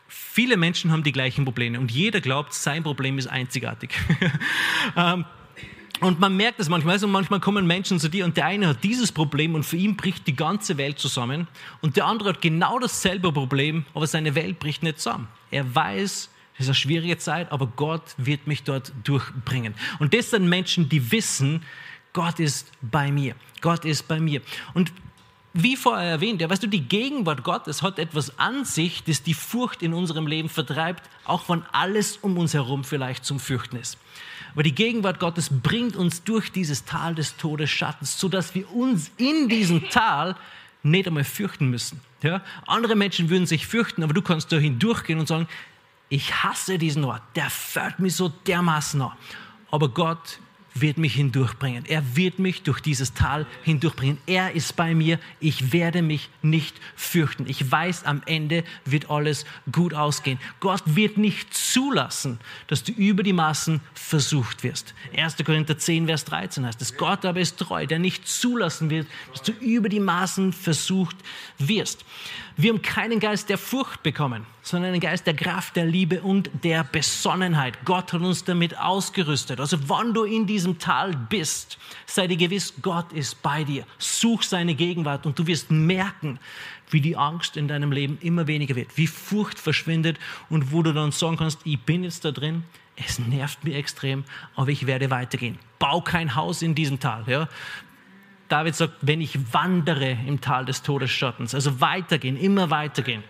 viele Menschen haben die gleichen Probleme und jeder glaubt, sein Problem ist einzigartig. Und man merkt es manchmal, also manchmal kommen Menschen zu dir und der eine hat dieses Problem und für ihn bricht die ganze Welt zusammen und der andere hat genau dasselbe Problem, aber seine Welt bricht nicht zusammen. Er weiß, es ist eine schwierige Zeit, aber Gott wird mich dort durchbringen. Und das sind Menschen, die wissen, Gott ist bei mir. Gott ist bei mir. Und wie vorher erwähnt, ja, weißt du, die Gegenwart Gottes hat etwas an sich, das die Furcht in unserem Leben vertreibt, auch wenn alles um uns herum vielleicht zum Fürchten ist. Aber die Gegenwart Gottes bringt uns durch dieses Tal des Todesschattens, sodass wir uns in diesem Tal nicht einmal fürchten müssen. Ja? Andere Menschen würden sich fürchten, aber du kannst da hindurchgehen und sagen, ich hasse diesen Ort, der fährt mich so dermaßen an. Aber Gott wird mich hindurchbringen. Er wird mich durch dieses Tal hindurchbringen. Er ist bei mir. Ich werde mich nicht fürchten. Ich weiß, am Ende wird alles gut ausgehen. Gott wird nicht zulassen, dass du über die Maßen versucht wirst. 1. Korinther 10, Vers 13 heißt es. Gott aber ist treu, der nicht zulassen wird, dass du über die Maßen versucht wirst. Wir haben keinen Geist der Furcht bekommen, sondern einen Geist der Kraft, der Liebe und der Besonnenheit. Gott hat uns damit ausgerüstet. Also wann du in diesem Tal bist, sei dir gewiss, Gott ist bei dir. Such seine Gegenwart und du wirst merken, wie die Angst in deinem Leben immer weniger wird, wie Furcht verschwindet und wo du dann sagen kannst, ich bin jetzt da drin, es nervt mir extrem, aber ich werde weitergehen. Bau kein Haus in diesem Tal. Ja? David sagt, wenn ich wandere im Tal des Todesschattens, also weitergehen, immer weitergehen.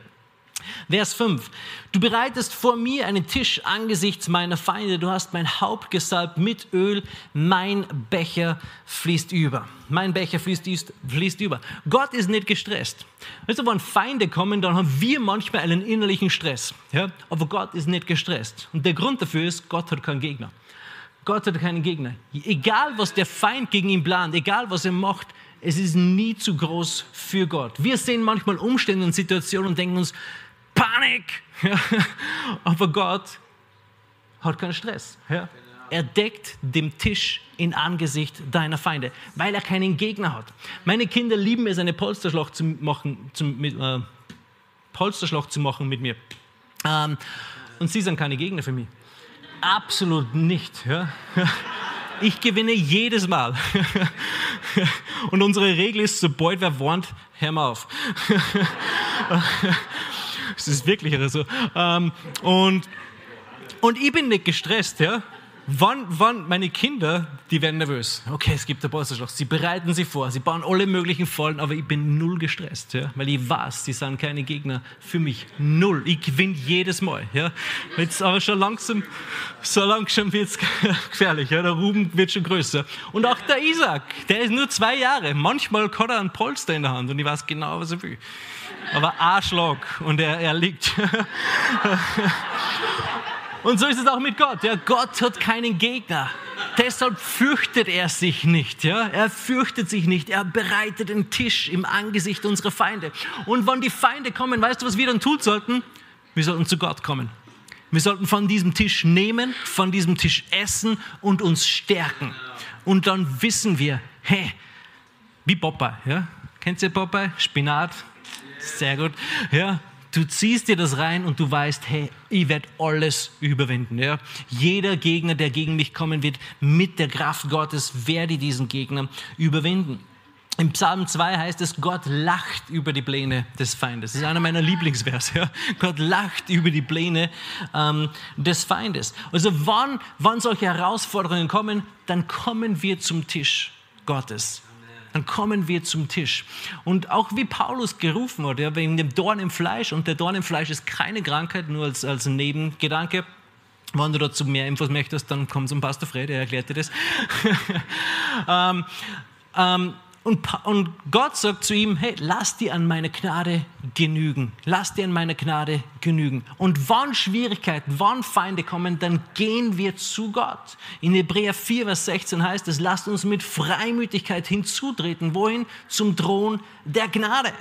Vers 5. Du bereitest vor mir einen Tisch angesichts meiner Feinde. Du hast mein Haupt gesalbt mit Öl. Mein Becher fließt über. Mein Becher fließt, fließt über. Gott ist nicht gestresst. Weißt wenn Feinde kommen, dann haben wir manchmal einen innerlichen Stress. Ja? Aber Gott ist nicht gestresst. Und der Grund dafür ist, Gott hat keinen Gegner. Gott hat keinen Gegner. Egal, was der Feind gegen ihn plant, egal, was er macht, es ist nie zu groß für Gott. Wir sehen manchmal Umstände und Situationen und denken uns, Panik! Ja. Aber Gott hat keinen Stress. Ja. Er deckt dem Tisch in Angesicht deiner Feinde, weil er keinen Gegner hat. Meine Kinder lieben es, eine Polsterschlacht zu machen, zum, mit, äh, Polsterschlacht zu machen mit mir. Ähm, und sie sind keine Gegner für mich. Absolut nicht. Ja. Ich gewinne jedes Mal. Und unsere Regel ist, sobald wer warnt, hör mal auf. Es ist wirklich so. Ähm, und, und ich bin nicht gestresst, ja. Wann, wann meine Kinder, die werden nervös. Okay, es gibt ein Polsterschlag. Sie bereiten sich vor, sie bauen alle möglichen Fallen, aber ich bin null gestresst, ja, weil ich weiß, sie sind keine Gegner für mich. Null. Ich gewinne jedes Mal, ja. Jetzt aber schon langsam, so langsam wird es gefährlich, ja. Der Ruben wird schon größer. Und auch der Isaac, der ist nur zwei Jahre. Manchmal hat er einen Polster in der Hand und ich weiß genau, was er will aber Arschloch und er, er liegt. Und so ist es auch mit Gott. Ja, Gott hat keinen Gegner. Deshalb fürchtet er sich nicht. Ja? Er fürchtet sich nicht. Er bereitet den Tisch im Angesicht unserer Feinde. Und wenn die Feinde kommen, weißt du, was wir dann tun sollten? Wir sollten zu Gott kommen. Wir sollten von diesem Tisch nehmen, von diesem Tisch essen und uns stärken. Und dann wissen wir, hey, wie Popeye. Ja? Kennt ihr Popeye? Spinat, sehr gut. Ja, du ziehst dir das rein und du weißt, hey, ich werde alles überwinden. Ja? Jeder Gegner, der gegen mich kommen wird, mit der Kraft Gottes werde ich diesen Gegner überwinden. Im Psalm 2 heißt es, Gott lacht über die Pläne des Feindes. Das ist einer meiner Lieblingsverse. Ja? Gott lacht über die Pläne ähm, des Feindes. Also wann, wann solche Herausforderungen kommen, dann kommen wir zum Tisch Gottes dann kommen wir zum Tisch. Und auch wie Paulus gerufen wurde, ja, wegen dem Dorn im Fleisch, und der Dorn im Fleisch ist keine Krankheit, nur als, als Nebengedanke. Wenn du dazu mehr Infos möchtest, dann komm zum Pastor Fred, er erklärt dir das. ähm, ähm, und, und Gott sagt zu ihm, hey, lass dir an meine Gnade genügen. Lass dir an meine Gnade genügen. Und wann Schwierigkeiten, wann Feinde kommen, dann gehen wir zu Gott. In Hebräer 4, Vers 16 heißt es, lasst uns mit Freimütigkeit hinzutreten. Wohin? Zum Thron der Gnade.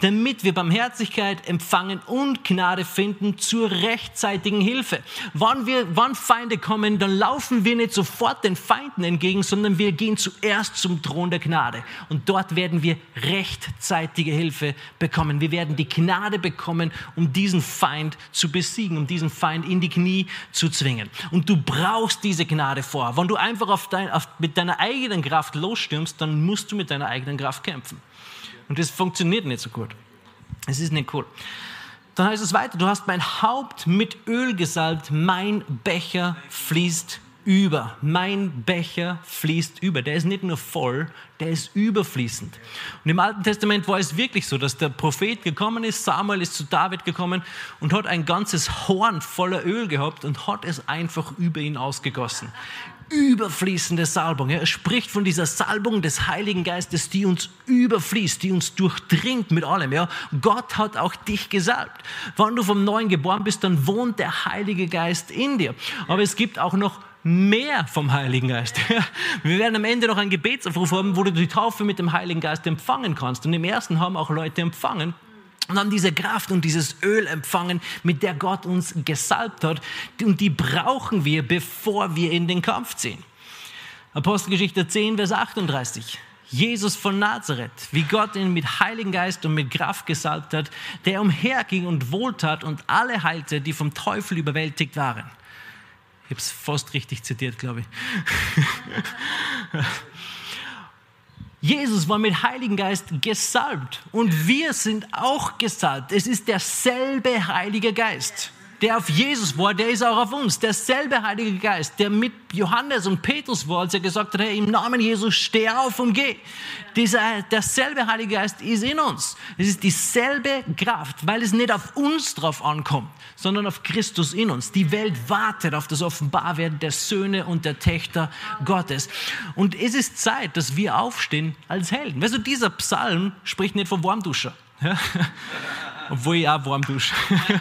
Damit wir Barmherzigkeit empfangen und Gnade finden zur rechtzeitigen Hilfe. Wann, wir, wann Feinde kommen, dann laufen wir nicht sofort den Feinden entgegen, sondern wir gehen zuerst zum Thron der Gnade. Und dort werden wir rechtzeitige Hilfe bekommen. Wir werden die Gnade bekommen, um diesen Feind zu besiegen, um diesen Feind in die Knie zu zwingen. Und du brauchst diese Gnade vor. Wenn du einfach auf dein, auf, mit deiner eigenen Kraft losstürmst, dann musst du mit deiner eigenen Kraft kämpfen. Und das funktioniert nicht so gut. Es ist nicht cool. Dann heißt es weiter, du hast mein Haupt mit Öl gesalbt, mein Becher fließt über. Mein Becher fließt über. Der ist nicht nur voll, der ist überfließend. Und im Alten Testament war es wirklich so, dass der Prophet gekommen ist, Samuel ist zu David gekommen und hat ein ganzes Horn voller Öl gehabt und hat es einfach über ihn ausgegossen. Überfließende Salbung. Er spricht von dieser Salbung des Heiligen Geistes, die uns überfließt, die uns durchdringt mit allem. Ja? Gott hat auch dich gesalbt. Wenn du vom Neuen geboren bist, dann wohnt der Heilige Geist in dir. Aber es gibt auch noch mehr vom Heiligen Geist. Wir werden am Ende noch einen Gebetsaufruf haben, wo du die Taufe mit dem Heiligen Geist empfangen kannst. Und im ersten haben auch Leute empfangen und haben diese Kraft und dieses Öl empfangen, mit der Gott uns gesalbt hat. Und die brauchen wir, bevor wir in den Kampf ziehen. Apostelgeschichte 10, Vers 38. Jesus von Nazareth, wie Gott ihn mit Heiligen Geist und mit Kraft gesalbt hat, der umherging und wohltat und alle heilte, die vom Teufel überwältigt waren. Ich habe es fast richtig zitiert, glaube ich. Jesus war mit Heiligen Geist gesalbt und wir sind auch gesalbt. Es ist derselbe Heilige Geist der auf Jesus war, der ist auch auf uns. Derselbe Heilige Geist, der mit Johannes und Petrus war, als er gesagt hat, hey, im Namen Jesus steh auf und geh. Dieser, derselbe Heilige Geist ist in uns. Es ist dieselbe Kraft, weil es nicht auf uns drauf ankommt, sondern auf Christus in uns. Die Welt wartet auf das Offenbarwerden der Söhne und der Töchter Gottes. Und es ist Zeit, dass wir aufstehen als Helden. Weißt du, dieser Psalm spricht nicht von Warmduscher. Ja? obwohl auch warm dusche.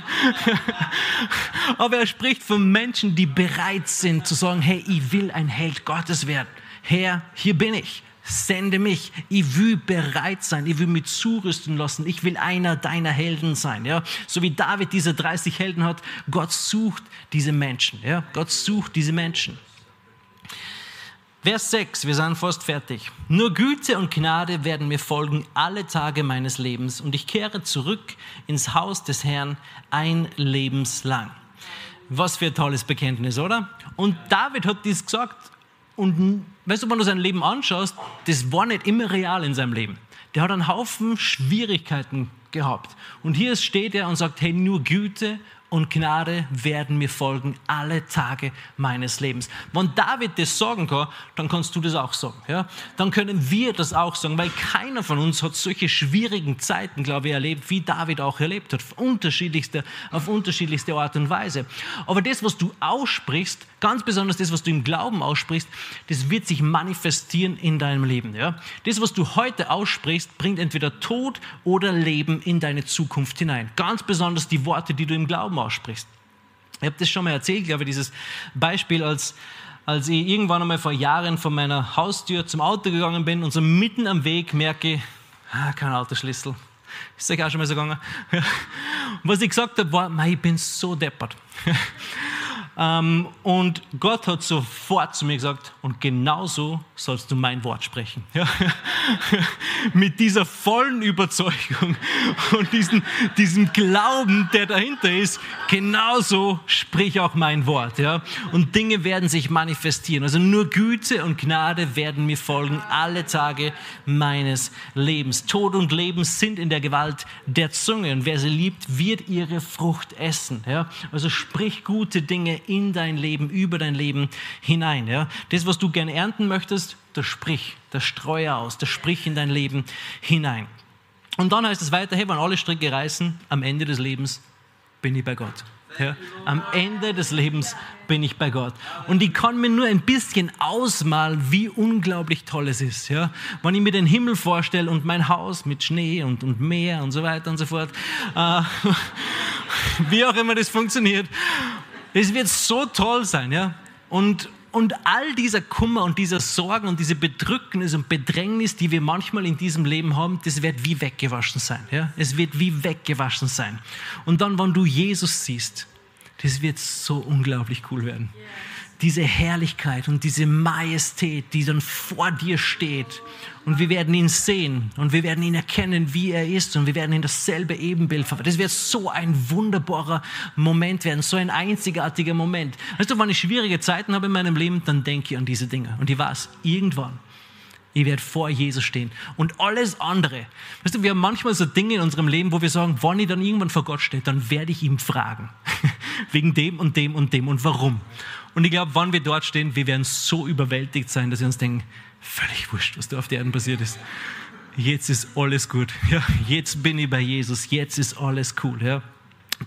Aber er spricht von Menschen, die bereit sind zu sagen, hey, ich will ein Held Gottes werden. Herr, hier bin ich. Sende mich. Ich will bereit sein. Ich will mich zurüsten lassen. Ich will einer deiner Helden sein. Ja? So wie David diese 30 Helden hat. Gott sucht diese Menschen. Ja? Gott sucht diese Menschen. Vers 6, wir sind fast fertig. Nur Güte und Gnade werden mir folgen alle Tage meines Lebens und ich kehre zurück ins Haus des Herrn ein Lebenslang. Was für ein tolles Bekenntnis, oder? Und David hat dies gesagt und weißt du, wenn du sein Leben anschaust, das war nicht immer real in seinem Leben. Der hat einen Haufen Schwierigkeiten gehabt. Und hier steht er und sagt, hey, nur Güte und Gnade werden mir folgen alle Tage meines Lebens. Wenn David das sagen kann, dann kannst du das auch sagen. Ja? Dann können wir das auch sagen, weil keiner von uns hat solche schwierigen Zeiten, glaube ich, erlebt, wie David auch erlebt hat, auf unterschiedlichste, auf unterschiedlichste Art und Weise. Aber das, was du aussprichst, ganz besonders das, was du im Glauben aussprichst, das wird sich manifestieren in deinem Leben. Ja? Das, was du heute aussprichst, bringt entweder Tod oder Leben in deine Zukunft hinein. Ganz besonders die Worte, die du im Glauben aussprichst. Ich habe das schon mal erzählt, glaube ich, dieses Beispiel, als, als ich irgendwann einmal vor Jahren von meiner Haustür zum Auto gegangen bin und so mitten am Weg merke, ah, kein Autoschlüssel. Ist euch auch schon mal so gegangen? Was ich gesagt habe, war, ich bin so deppert. Ähm, und Gott hat sofort zu mir gesagt, und genauso sollst du mein Wort sprechen. Ja? Mit dieser vollen Überzeugung und diesem, diesem Glauben, der dahinter ist, genauso sprich auch mein Wort. Ja? Und Dinge werden sich manifestieren. Also nur Güte und Gnade werden mir folgen alle Tage meines Lebens. Tod und Leben sind in der Gewalt der Zunge. Und wer sie liebt, wird ihre Frucht essen. Ja? Also sprich gute Dinge in dein Leben, über dein Leben hinein. Ja? Das, was du gerne ernten möchtest, das sprich, das streue aus, das sprich in dein Leben hinein. Und dann heißt es weiter, hey, wenn alle Stricke reißen, am Ende des Lebens bin ich bei Gott. Ja, am Ende des Lebens bin ich bei Gott. Und ich kann mir nur ein bisschen ausmalen, wie unglaublich toll es ist. Ja? Wenn ich mir den Himmel vorstelle und mein Haus mit Schnee und, und Meer und so weiter und so fort, äh, wie auch immer das funktioniert. Es wird so toll sein, ja. Und, und all dieser Kummer und dieser Sorgen und diese Bedrücknis und Bedrängnis, die wir manchmal in diesem Leben haben, das wird wie weggewaschen sein. Ja? Es wird wie weggewaschen sein. Und dann, wenn du Jesus siehst, das wird so unglaublich cool werden. Diese Herrlichkeit und diese Majestät, die dann vor dir steht und wir werden ihn sehen und wir werden ihn erkennen, wie er ist und wir werden in dasselbe Ebenbild verwandeln. Das wird so ein wunderbarer Moment werden, so ein einzigartiger Moment. Weißt du, wenn ich schwierige Zeiten habe in meinem Leben, dann denke ich an diese Dinge und ich weiß, irgendwann ich werde vor Jesus stehen. Und alles andere. Weißt du, wir haben manchmal so Dinge in unserem Leben, wo wir sagen, wenn ich dann irgendwann vor Gott stehe, dann werde ich ihm fragen. Wegen dem und dem und dem und warum. Und ich glaube, wann wir dort stehen, wir werden so überwältigt sein, dass wir uns denken, völlig wurscht, was da auf der Erde passiert ist. Jetzt ist alles gut. Ja, jetzt bin ich bei Jesus. Jetzt ist alles cool. Ja.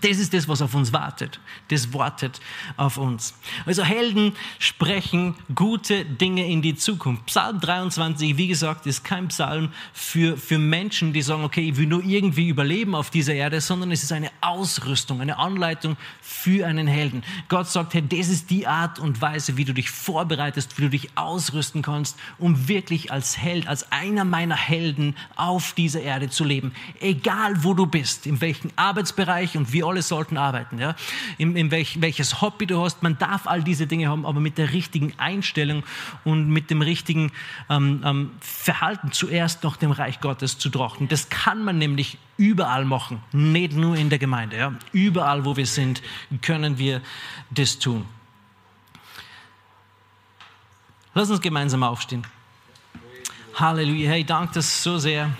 Das ist das, was auf uns wartet. Das wartet auf uns. Also Helden sprechen gute Dinge in die Zukunft. Psalm 23, wie gesagt, ist kein Psalm für, für Menschen, die sagen, okay, ich will nur irgendwie überleben auf dieser Erde, sondern es ist eine Ausrüstung, eine Anleitung für einen Helden. Gott sagt, hey, das ist die Art und Weise, wie du dich vorbereitest, wie du dich ausrüsten kannst, um wirklich als Held, als einer meiner Helden auf dieser Erde zu leben. Egal wo du bist, in welchem Arbeitsbereich und wie alle sollten arbeiten. Ja? In, in welch, welches Hobby du hast, man darf all diese Dinge haben, aber mit der richtigen Einstellung und mit dem richtigen ähm, ähm, Verhalten zuerst noch dem Reich Gottes zu trachten. Das kann man nämlich überall machen, nicht nur in der Gemeinde. Ja? Überall, wo wir sind, können wir das tun. Lass uns gemeinsam aufstehen. Halleluja. Hey, danke das so sehr,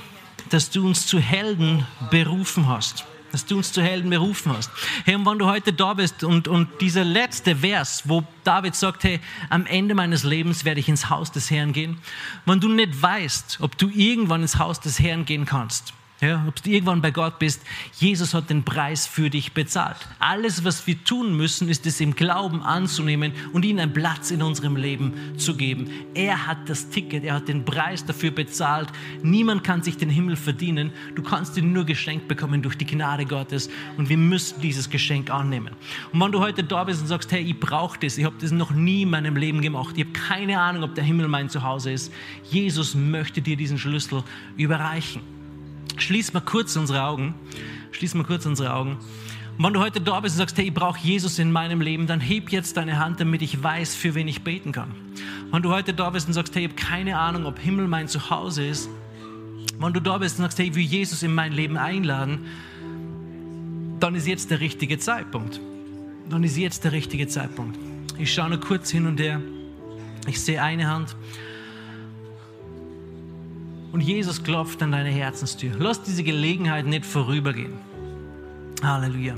dass du uns zu Helden berufen hast. Dass du uns zu Helden berufen hast. Hey, und wenn du heute da bist und, und dieser letzte Vers, wo David sagt, hey, am Ende meines Lebens werde ich ins Haus des Herrn gehen. Wenn du nicht weißt, ob du irgendwann ins Haus des Herrn gehen kannst, ja, ob du irgendwann bei Gott bist, Jesus hat den Preis für dich bezahlt. Alles, was wir tun müssen, ist es im Glauben anzunehmen und ihm einen Platz in unserem Leben zu geben. Er hat das Ticket, er hat den Preis dafür bezahlt. Niemand kann sich den Himmel verdienen. Du kannst ihn nur geschenkt bekommen durch die Gnade Gottes und wir müssen dieses Geschenk annehmen. Und wenn du heute da bist und sagst, hey, ich brauche das, ich habe das noch nie in meinem Leben gemacht, ich habe keine Ahnung, ob der Himmel mein Zuhause ist, Jesus möchte dir diesen Schlüssel überreichen. Schließ mal kurz unsere Augen. Schließ mal kurz unsere Augen. Und wenn du heute da bist und sagst, hey, ich brauche Jesus in meinem Leben, dann heb jetzt deine Hand, damit ich weiß, für wen ich beten kann. Wenn du heute da bist und sagst, hey, ich habe keine Ahnung, ob Himmel mein Zuhause ist, wenn du da bist und sagst, hey, ich will Jesus in mein Leben einladen, dann ist jetzt der richtige Zeitpunkt. Dann ist jetzt der richtige Zeitpunkt. Ich schaue nur kurz hin und her. Ich sehe eine Hand. Und Jesus klopft an deine Herzenstür. Lass diese Gelegenheit nicht vorübergehen. Halleluja.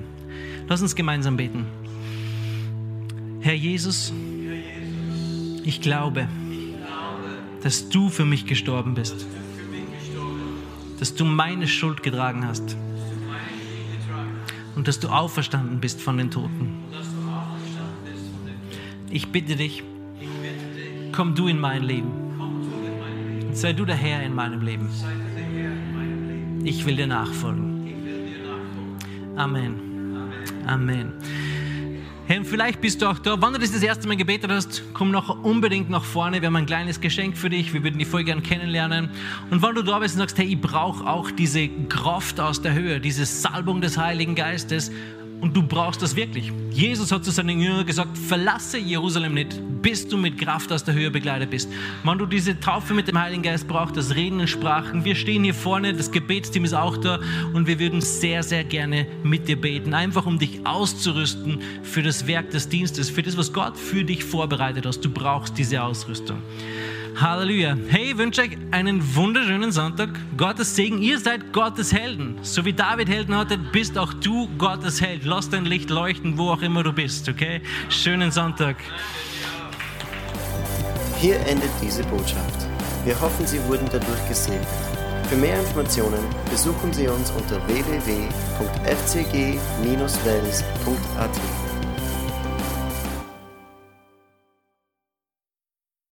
Lass uns gemeinsam beten. Herr Jesus, ich glaube, dass du für mich gestorben bist. Dass du meine Schuld getragen hast. Und dass du auferstanden bist von den Toten. Ich bitte dich, komm du in mein Leben. Sei du der Herr in meinem Leben. Ich will dir nachfolgen. Amen. Amen. Und vielleicht bist du auch da. Wenn du das das erste Mal gebetet hast, komm noch unbedingt nach vorne. Wir haben ein kleines Geschenk für dich. Wir würden dich voll gern kennenlernen. Und wenn du da bist und sagst, hey, ich brauche auch diese Kraft aus der Höhe, diese Salbung des Heiligen Geistes, und du brauchst das wirklich. Jesus hat zu seinen Jüngern gesagt, verlasse Jerusalem nicht, bis du mit Kraft aus der Höhe begleitet bist. Wenn du diese Taufe mit dem Heiligen Geist brauchst, das Reden in Sprachen, wir stehen hier vorne, das Gebetsteam ist auch da und wir würden sehr, sehr gerne mit dir beten. Einfach um dich auszurüsten für das Werk des Dienstes, für das, was Gott für dich vorbereitet hat. Du brauchst diese Ausrüstung. Halleluja. Hey, ich wünsche euch einen wunderschönen Sonntag. Gottes Segen. Ihr seid Gottes Helden. So wie David Helden hatte, bist auch du Gottes Held. Lass dein Licht leuchten, wo auch immer du bist, okay? Schönen Sonntag. Hier endet diese Botschaft. Wir hoffen, Sie wurden dadurch gesegnet. Für mehr Informationen besuchen Sie uns unter www.fcg-wells.at.